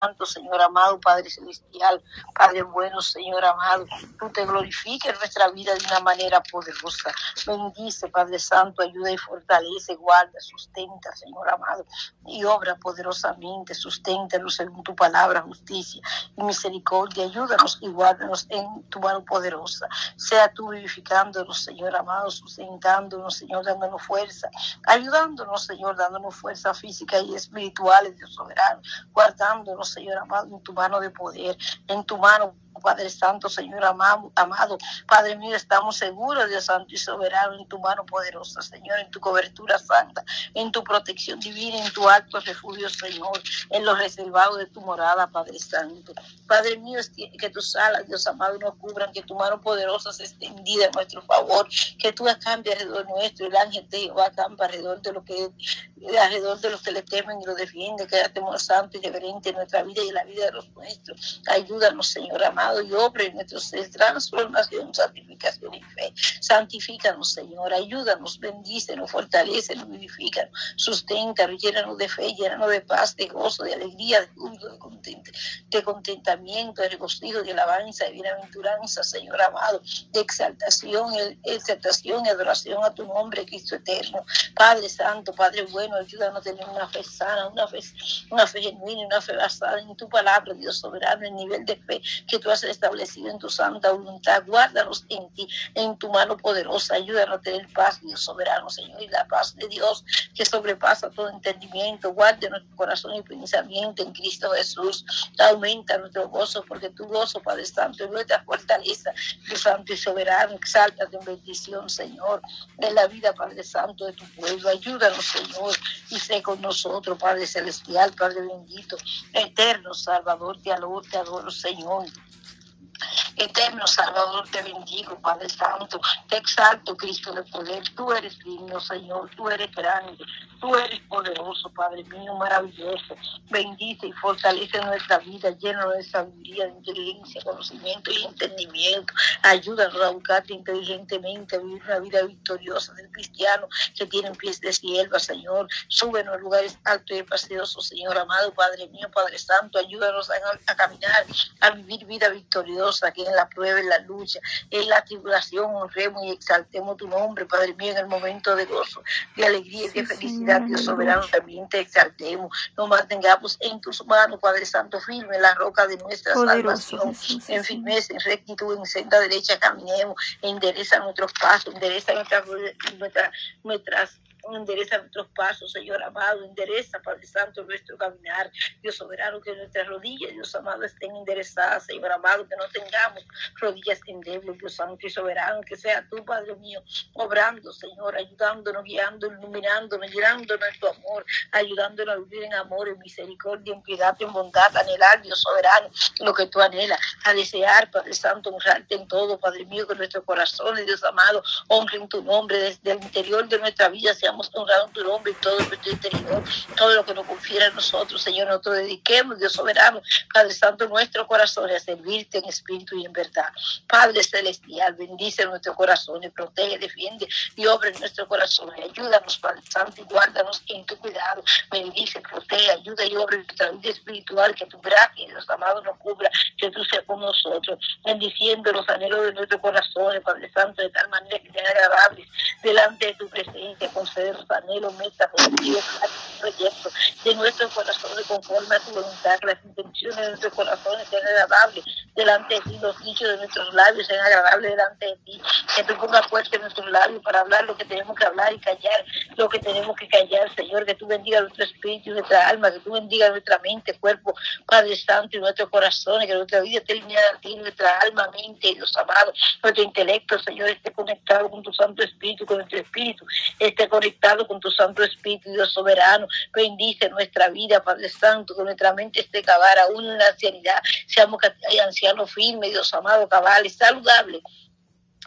Santo, Señor amado, Padre Celestial, Padre bueno, Señor amado, tú te glorifiques en nuestra vida de una manera poderosa. Bendice, Padre Santo, ayuda y fortalece, guarda, sustenta, Señor amado, y obra poderosamente, susténtanos según tu palabra, justicia y misericordia. Ayúdanos y guárdanos en tu mano poderosa. Sea tú vivificándonos, Señor amado, sustentándonos, Señor, dándonos fuerza, ayudándonos, Señor, dándonos fuerza física y espiritual, Dios soberano, guardándonos Señor amado, en tu mano de poder, en tu mano Padre Santo, Señor amado, amado, Padre mío, estamos seguros, Dios Santo y soberano, en tu mano poderosa, Señor, en tu cobertura santa, en tu protección divina, en tu alto refugio, Señor, en los reservados de tu morada, Padre Santo. Padre mío, que tus alas, Dios amado, nos cubran, que tu mano poderosa se extendida en nuestro favor, que tú acampe alrededor nuestro, el ángel de Jehová acampa alrededor de lo que alrededor de los que le temen y lo defiende, que haya temor santo y reverente en nuestra vida y en la vida de los nuestros. Ayúdanos, Señor amado y obra en nuestros seres, transformación, santificación y fe. Santifícanos, Señor, ayúdanos, bendícenos, fortalecenos, vivificanos, susténtanos, llénanos de fe, llénanos de paz, de gozo, de alegría, de júbilo, de, de contentamiento, de regocijo, de alabanza, de bienaventuranza, Señor amado, de exaltación, exaltación y adoración a tu nombre, Cristo eterno. Padre Santo, Padre bueno, ayúdanos a tener una fe sana, una fe, una fe genuina, una fe basada en tu palabra, Dios soberano, el nivel de fe que tú has establecido en tu santa voluntad. Guárdanos en ti, en tu mano poderosa. Ayúdanos a tener paz, Dios soberano, Señor, y la paz de Dios que sobrepasa todo entendimiento. Guarde nuestro corazón y pensamiento en Cristo Jesús. Aumenta nuestro gozo, porque tu gozo, Padre Santo, es nuestra fortaleza, Dios Santo y soberano. Exáltate en bendición, Señor, en la vida, Padre Santo, de tu pueblo. Ayúdanos, Señor, y sé con nosotros, Padre Celestial, Padre bendito, eterno Salvador. Te adoro, te adoro, Señor. Eterno Salvador, te bendigo, Padre Santo, te exalto, Cristo de poder. Tú eres digno, Señor, tú eres grande, tú eres poderoso, Padre mío, maravilloso. Bendice y fortalece nuestra vida, llena de sabiduría, de inteligencia, conocimiento y entendimiento. Ayúdanos a buscarte inteligentemente, a vivir una vida victoriosa del cristiano que tiene pies de sierva, Señor. Súbenos a lugares altos y espaciosos, Señor amado, Padre mío, Padre Santo. Ayúdanos a, a caminar, a vivir vida victoriosa, que en la prueba, en la lucha, en la tribulación, honremos y exaltemos tu nombre, Padre mío, en el momento de gozo, de alegría y de felicidad, Dios soberano, también te exaltemos, nos mantengamos en tus manos, Padre Santo, firme, la roca de nuestra salvación, en firmeza, en rectitud, en senda derecha caminemos, endereza nuestros pasos, endereza nuestras, nuestras, nuestras endereza nuestros pasos, Señor amado, endereza, Padre Santo, nuestro caminar. Dios soberano, que nuestras rodillas, Dios amado, estén enderezadas, Señor amado, que no tengamos rodillas endebles, Dios santo y soberano, que sea tú, Padre mío, obrando, Señor, ayudándonos, guiándonos, iluminándonos, llenándonos de tu amor, ayudándonos a vivir en amor, en misericordia, en piedad, en bondad, anhelar, Dios soberano, lo que tú anhelas, a desear, Padre Santo, honrarte en todo, Padre mío, que nuestro corazón, Dios amado, honren tu nombre desde el interior de nuestra vida, seamos honrado tu nombre y todo interior, todo lo que nos confiera a nosotros, Señor, nosotros dediquemos, Dios soberano, Padre Santo, nuestro corazón a servirte en espíritu y en verdad. Padre Celestial, bendice nuestro corazón y protege, defiende y obra en nuestro corazón. Ayúdanos, Padre Santo, y guárdanos en tu cuidado. Bendice, protege, ayuda y obra en nuestra vida espiritual, que tu gracia, Dios amado, nos cubra, que tú seas con nosotros, bendiciendo los anhelos de nuestro corazón, Padre Santo, de tal manera que sean agradables delante de tu presencia, concede los anhelos, metas, objetivos, proyectos de nuestro corazón conforme a tu voluntad, las intenciones de nuestros corazones sean agradables delante de ti, los dichos de nuestros labios sean agradables delante de ti, que tú pongas fuerte en nuestros labios para hablar lo que tenemos que hablar y callar lo que tenemos que callar, Señor, que tú bendiga nuestro espíritu y nuestra alma, que tú bendiga nuestra mente, cuerpo, Padre Santo y nuestros corazones, que nuestra vida esté alineada a ti, nuestra alma, mente, Dios amado, nuestro intelecto, Señor, esté conectado con tu Santo Espíritu, con nuestro espíritu, esté conectado con tu Santo Espíritu, Dios soberano. Bendice nuestra vida, Padre Santo, que nuestra mente esté cabal aún en la ancianidad. Seamos ancianos firmes, Dios amado, cabal y saludable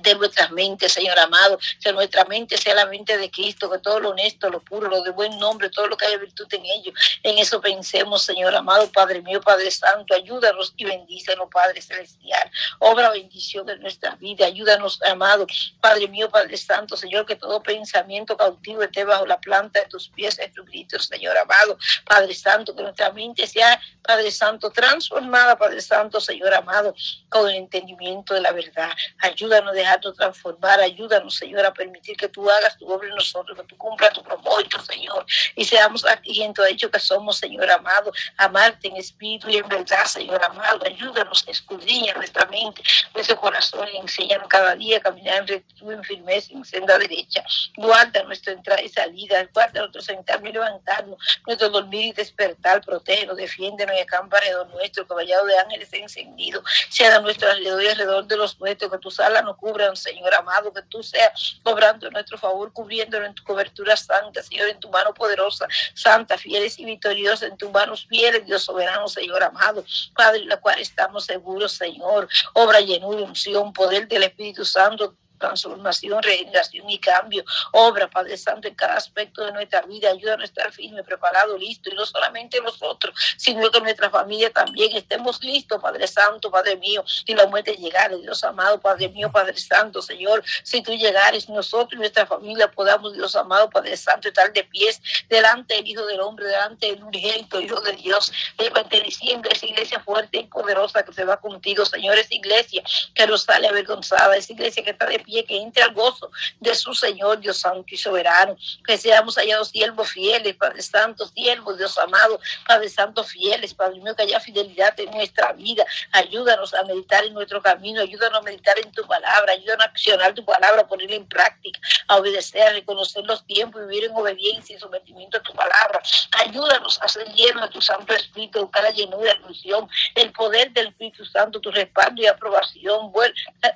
de nuestras mentes, Señor amado, que nuestra mente sea la mente de Cristo, que todo lo honesto, lo puro, lo de buen nombre, todo lo que haya virtud en ello, en eso pensemos, Señor amado, Padre mío, Padre Santo, ayúdanos y bendícenos, Padre Celestial, obra bendición en nuestra vida, ayúdanos, amado, Padre mío, Padre Santo, Señor, que todo pensamiento cautivo esté bajo la planta de tus pies, Jesucristo, Señor amado, Padre Santo, que nuestra mente sea, Padre Santo, transformada, Padre Santo, Señor amado, con el entendimiento de la verdad, ayúdanos a dejarnos transformar. Ayúdanos, Señor, a permitir que tú hagas tu obra en nosotros, que tú cumplas tu propósito, Señor. Y seamos aquí en todo hecho que somos, Señor amado, amarte en espíritu y en verdad, Señor amado. Ayúdanos, escudriña nuestra mente, nuestro corazón y enséñanos cada día a caminar en rectitud, en firmeza, en senda derecha. Guarda nuestra entrada y salida, guarda nuestro sentarnos y levantarnos, nuestro dormir y despertar, protégenos, defiéndenos y acampa alrededor nuestro, caballado de ángeles encendido, sea nuestro alrededor y alrededor de los nuestros, que tus alas nos cubran Señor amado, que tú seas obrando nuestro favor, cubriéndolo en tu cobertura santa, Señor, en tu mano poderosa, santa, fieles y victoriosa, en tus manos fieles, Dios soberano, Señor amado, Padre, en la cual estamos seguros, Señor, obra llenura, unción, poder del Espíritu Santo, transformación, regeneración y cambio. Obra, Padre Santo, en cada aspecto de nuestra vida. Ayúdanos a estar firme, preparado, listo. Y no solamente nosotros, sino que nuestra familia también estemos listos, Padre Santo, Padre mío. Si la muerte llegara, Dios amado, Padre mío, Padre Santo, Señor. Si tú llegares, nosotros y nuestra familia podamos, Dios amado, Padre Santo, estar de pies delante del Hijo del Hombre, delante del urgente Hijo de Dios. Levante diciendo esa iglesia fuerte y poderosa que se va contigo, Señor. Esa iglesia que nos sale avergonzada, esa iglesia que está de pie que entre al gozo de su Señor, Dios Santo y Soberano. Que seamos hallados siervos fieles, Padre Santo, siervos, Dios amado, Padre Santo, fieles, Padre mío, que haya fidelidad en nuestra vida. Ayúdanos a meditar en nuestro camino, ayúdanos a meditar en tu palabra, ayúdanos a accionar tu palabra, ponerla en práctica, a obedecer, a reconocer los tiempos, vivir en obediencia y sometimiento a tu palabra. Ayúdanos a ser llenos de tu Santo Espíritu, buscar la llenura, la ilusión, el poder del Espíritu Santo, tu respaldo y aprobación.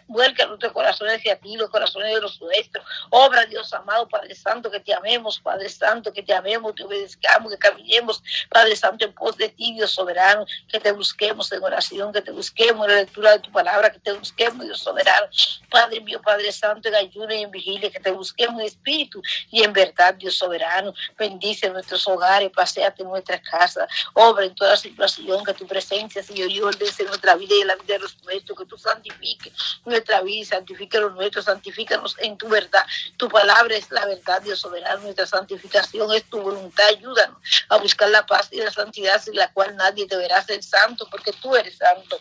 Vuelca nuestros corazones hacia ti los corazones de los nuestros. Obra, Dios amado, Padre Santo, que te amemos, Padre Santo, que te amemos, te obedezcamos, que caminemos, Padre Santo, en pos de ti, Dios soberano, que te busquemos en oración, que te busquemos en la lectura de tu palabra, que te busquemos, Dios soberano. Padre mío, Padre Santo, en ayuno y en vigilia, que te busquemos en espíritu y en verdad, Dios soberano. Bendice nuestros hogares, paseate en nuestra casa, obra en toda situación, que tu presencia, Señor, y ordene nuestra vida y la vida de los nuestros, que tú santifiques nuestra vida santifique los nuestros santifícanos en tu verdad. Tu palabra es la verdad, Dios soberano. Nuestra santificación es tu voluntad. Ayúdanos a buscar la paz y la santidad sin la cual nadie deberá ser santo, porque tú eres santo.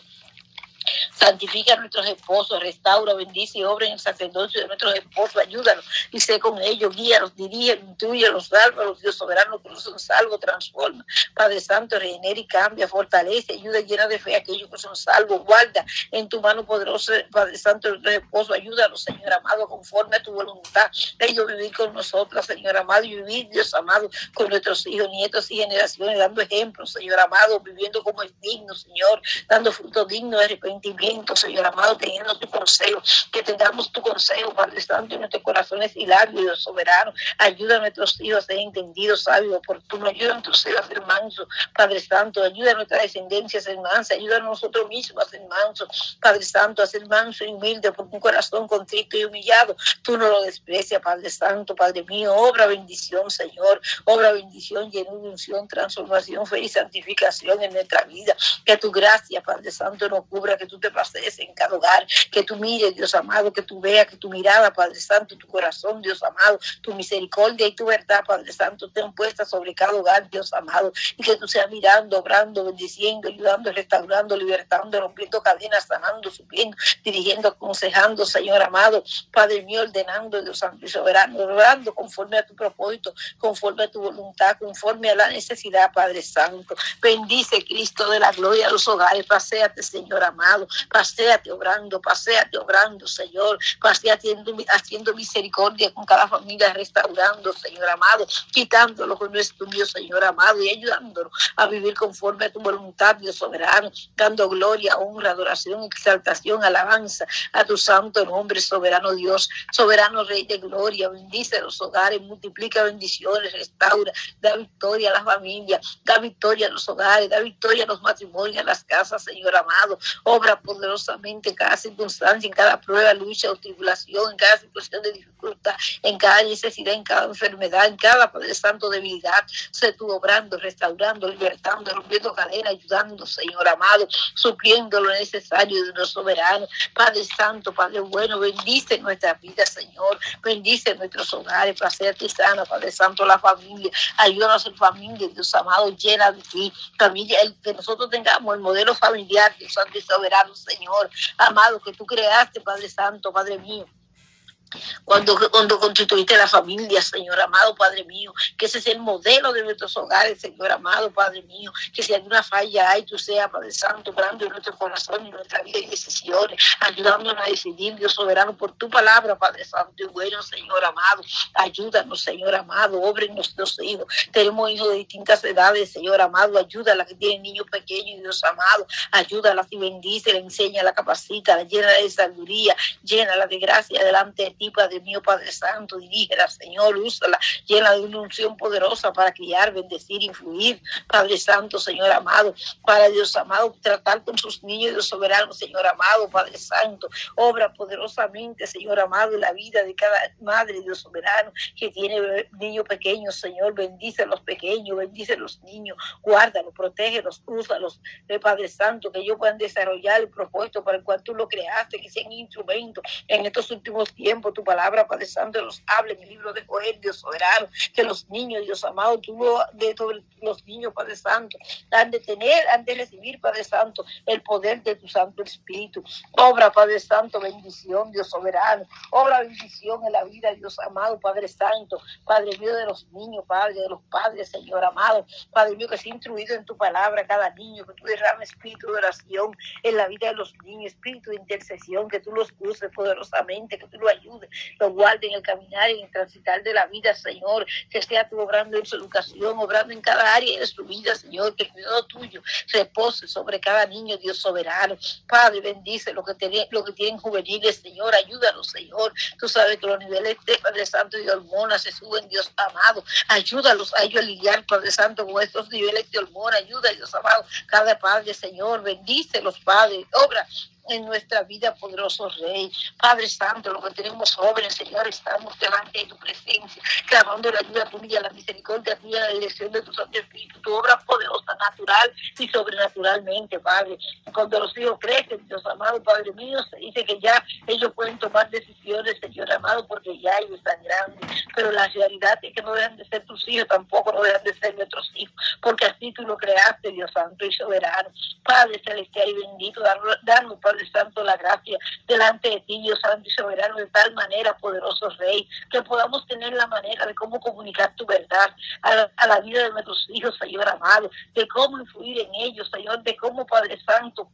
Santifica a nuestros esposos, restaura, bendice y obra en el sacerdocio de nuestros esposos, ayúdanos y sé con ellos, guíalos, dirige, los sálvalos, Dios soberano que son salvos, transforma. Padre Santo, regenera y cambia, fortalece, ayuda llena de fe a aquellos que son salvos, guarda en tu mano poderosa, Padre Santo, nuestros esposos, ayúdanos, Señor amado, conforme a tu voluntad. Ellos vivir con nosotros, Señor amado, y vivir, Dios amado, con nuestros hijos, nietos y generaciones, dando ejemplos, Señor amado, viviendo como es digno, Señor, dando fruto digno de Señor amado, teniendo tu consejo, que tengamos tu consejo, Padre Santo, en nuestros corazones y labios, soberano. Ayuda a nuestros hijos a ser entendidos, sabios, oportunos. Ayuda a nuestros hijos a ser mansos, Padre Santo. Ayuda a nuestra descendencia a ser mansa. Ayuda a nosotros mismos a ser mansos, Padre Santo, a ser manso y humilde, por un corazón contrito y humillado. Tú no lo desprecias, Padre Santo, Padre mío. Obra bendición, Señor. Obra bendición, llenura, unción, transformación, fe y santificación en nuestra vida. Que tu gracia, Padre Santo, nos cubra, que tú te pases en cada hogar, que tú mires, Dios amado, que tú veas, que tu mirada, Padre Santo, tu corazón, Dios amado, tu misericordia y tu verdad, Padre Santo, estén puestas sobre cada hogar, Dios amado, y que tú seas mirando, obrando, bendiciendo, ayudando, restaurando, libertando, rompiendo cadenas, sanando, subiendo, dirigiendo, aconsejando, Señor amado, Padre mío, ordenando, Dios Santo y soberano, orando conforme a tu propósito, conforme a tu voluntad, conforme a la necesidad, Padre Santo. Bendice, Cristo de la gloria, a los hogares, paséate, Señor amado, paséate obrando, paséate obrando, Señor, paséate haciendo, haciendo misericordia con cada familia, restaurando, Señor amado, quitando lo que no es Señor amado, y ayudándonos a vivir conforme a tu voluntad, Dios soberano, dando gloria, honra, adoración, exaltación, alabanza a tu santo nombre, soberano Dios, soberano Rey de gloria, bendice los hogares, multiplica bendiciones, restaura, da victoria a las familias, da victoria a los hogares, da victoria a los matrimonios, a las casas, Señor amado, obra por poderosamente en cada circunstancia, en cada prueba, lucha o tribulación, en cada situación de dificultad, en cada necesidad, en cada enfermedad, en cada Padre Santo debilidad. Sé tú obrando, restaurando, libertando, rompiendo cadenas, ayudando, Señor amado, supliendo lo necesario de nuestro soberano. Padre Santo, Padre bueno, bendice nuestra vida, Señor. Bendice nuestros hogares, para ser sana, Padre Santo, la familia. Ayúdanos en familia, Dios amado, llena de ti. Familia, el, que nosotros tengamos el modelo familiar, Dios Santo y soberano, Señor. Amado, que tú creaste, Padre Santo, Padre mío cuando, cuando constituiste la familia, Señor amado, Padre mío, que ese es el modelo de nuestros hogares, Señor amado, Padre mío, que si alguna falla hay, tú seas, Padre Santo, grande en nuestro corazón y nuestra vida y decisiones, ayudándonos a decidir, Dios soberano, por tu palabra, Padre Santo y bueno, Señor amado, ayúdanos, Señor amado, obren nuestros hijos, tenemos hijos de distintas edades, Señor amado, ayuda a las que tienen niños pequeños, Dios amado, ayúdalas y bendice, la enseña, la capacita, llena de sabiduría, llena de gracia delante de ti, Padre mío, Padre Santo, dirígela, Señor, úsala, llena de una unción poderosa para criar, bendecir, influir, Padre Santo, Señor amado, para Dios amado, tratar con sus niños, Dios soberano, Señor amado, Padre Santo, obra poderosamente, Señor amado, en la vida de cada madre, Dios soberano, que tiene niños pequeños, Señor, bendice a los pequeños, bendice a los niños, guárdalos, protégelos, úsalos, eh, Padre Santo, que ellos puedan desarrollar el propósito para el cual tú lo creaste, que sean instrumentos en estos últimos tiempos tu palabra, Padre Santo, los hable el libro de Joel, Dios soberano, que los niños, Dios amado, tú de todos los niños, Padre Santo, han de tener, han de recibir, Padre Santo, el poder de tu Santo Espíritu. Obra, Padre Santo, bendición, Dios soberano, obra bendición en la vida, Dios amado, Padre Santo, Padre mío de los niños, Padre de los padres, Señor amado, Padre mío que sea instruido en tu palabra cada niño, que tú derrames espíritu de oración en la vida de los niños, espíritu de intercesión, que tú los uses poderosamente, que tú lo ayudes lo guarde en el caminar y en el transitar de la vida, Señor, que sea tú obrando en su educación, obrando en cada área de su vida, Señor, que el cuidado tuyo repose sobre cada niño, Dios soberano. Padre, bendice lo que, tienen, lo que tienen juveniles, Señor, ayúdalos, Señor. Tú sabes que los niveles de Padre Santo y de hormonas se suben, Dios amado. Ayúdalos a ellos a lidiar, Padre Santo, con estos niveles de hormonas. Ayuda, Dios amado, cada Padre, Señor, bendice los padres, obra en nuestra vida, poderoso Rey. Padre Santo, lo que tenemos jóvenes, Señor, estamos delante de tu presencia, clamando la ayuda tuya, la misericordia tuya, la elección de tu Santo Espíritu, tu obra poderosa, natural y sobrenaturalmente, Padre. Cuando los hijos crecen, Dios amado, Padre mío, se dice que ya ellos pueden tomar decisiones, Señor amado, porque ya ellos están grandes. Pero la realidad es que no dejan de ser tus hijos, tampoco no dejan de ser nuestros hijos, porque así tú lo creaste, Dios Santo y soberano. Padre celestial y bendito, danos, Padre Santo, la gracia delante de ti, Dios Santo y soberano, de tal manera, poderoso Rey, que podamos tener la manera de cómo comunicar tu verdad a la, a la vida de nuestros hijos, Señor amado, de cómo influir en ellos, Señor, de cómo, Padre Santo,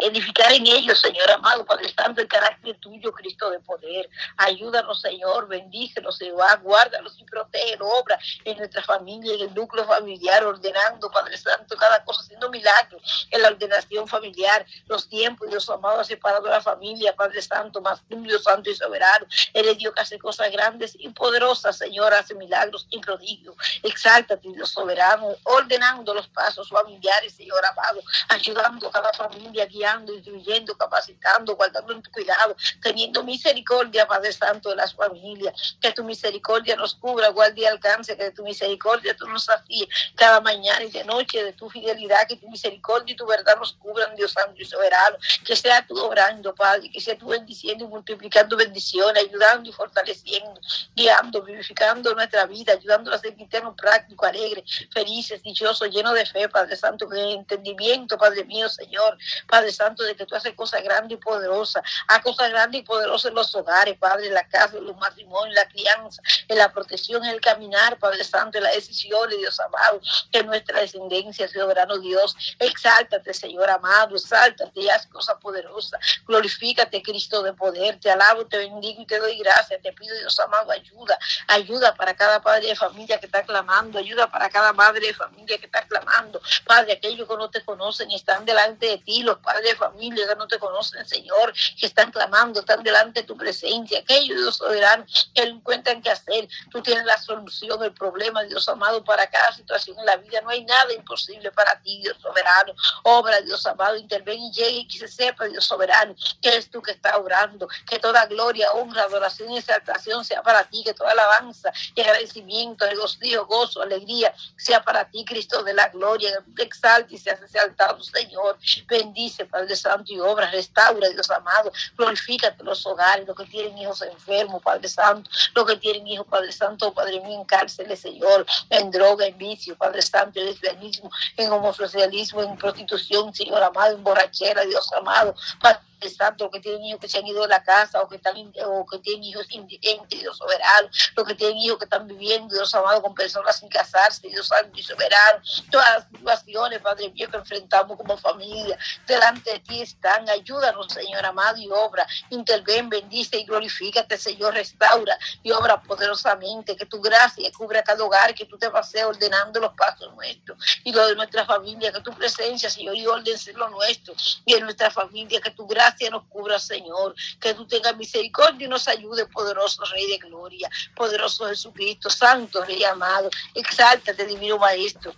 edificar en ellos, Señor amado, Padre Santo, el carácter tuyo, Cristo de poder. Ayúdanos, Señor, bendícenos, Jehová, guárdalos y protege, obra en nuestra familia, en el núcleo familiar, ordenando, Padre Santo, cada cosa, haciendo milagros en la ordenación familiar, los tiempos, Dios amado, separado la familia, Padre Santo, más Dios Santo y soberano. Eres Dios que hace cosas grandes y poderosas, Señor, hace milagros y prodigios. Exáltate, Dios soberano, ordenando los pasos familiares, Señor amado, ayudando a cada familia, instruyendo, capacitando, guardando en tu cuidado, teniendo misericordia, Padre Santo, de las familias. Que tu misericordia nos cubra, guarde y alcance, que tu misericordia tú nos afíes cada mañana y de noche, de tu fidelidad, que tu misericordia y tu verdad nos cubran, Dios Santo y soberano. Que sea tú obrando, Padre, que sea tú bendiciendo y multiplicando bendiciones, ayudando y fortaleciendo, guiando, vivificando nuestra vida, ayudando a ser cristianos práctico, alegre, felices, dichosos, llenos de fe, Padre Santo, con entendimiento, Padre mío, Señor. Padre Santo, de que tú haces cosas grandes y poderosas. Haz cosas grandes y poderosas en los hogares, Padre, en la casa, en los matrimonios, en la crianza, en la protección, en el caminar, Padre Santo, en las decisiones, Dios amado, que nuestra descendencia, soberano Dios, exáltate, Señor amado, exáltate y haz cosas poderosas. Glorifícate, Cristo de poder. Te alabo, te bendigo y te doy gracias. Te pido, Dios amado, ayuda. Ayuda para cada padre de familia que está clamando. Ayuda para cada madre de familia que está clamando. Padre, aquellos que no te conocen están delante de ti, los padres de familia que no te conocen, Señor, que están clamando, están delante de tu presencia. Aquellos, Dios soberano, que encuentran qué hacer. Tú tienes la solución, el problema, Dios amado, para cada situación en la vida. No hay nada imposible para ti, Dios soberano. Obra, Dios amado, interven y llegue y que se sepa, Dios soberano, que es tú que estás orando. Que toda gloria, honra, adoración y exaltación sea para ti, que toda alabanza y agradecimiento, regocijo, gozo, alegría sea para ti, Cristo de la gloria. Exalte y seas exaltado, Señor. Bendice, Padre Santo, y obra, restaura, Dios amado. Glorifícate los hogares, los que tienen hijos enfermos, Padre Santo, los que tienen hijos, Padre Santo, Padre mío, en cárceles, Señor, en droga, en vicio, Padre Santo, en lesbianismo, en homosexualismo, en prostitución, Señor amado, en borrachera, Dios amado. Padre Santo, que tienen hijos que se han ido de la casa o que están o que tienen hijos indigentes, Dios soberano, los que tienen hijos que están viviendo, Dios amado, con personas sin casarse, Dios santo y soberano, todas las situaciones, Padre mío, que enfrentamos como familia, delante de ti están, ayúdanos, Señor amado, y obra, interven, bendice y glorifícate, Señor, restaura y obra poderosamente, que tu gracia cubra cada hogar, que tú te pases ordenando los pasos nuestros y lo de nuestra familia, que tu presencia, Señor, y orden lo nuestro. Y en nuestra familia, que tu gracia nos cubra, Señor. Que tú tengas misericordia y nos ayude, poderoso Rey de Gloria, poderoso Jesucristo, Santo Rey amado. Exáltate, Divino Maestro.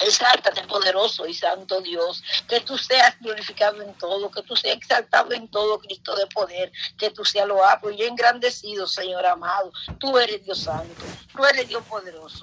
Exáltate, poderoso y santo Dios, que tú seas glorificado en todo, que tú seas exaltado en todo, Cristo de poder, que tú seas loado y engrandecido, Señor amado. Tú eres Dios santo, tú eres Dios poderoso.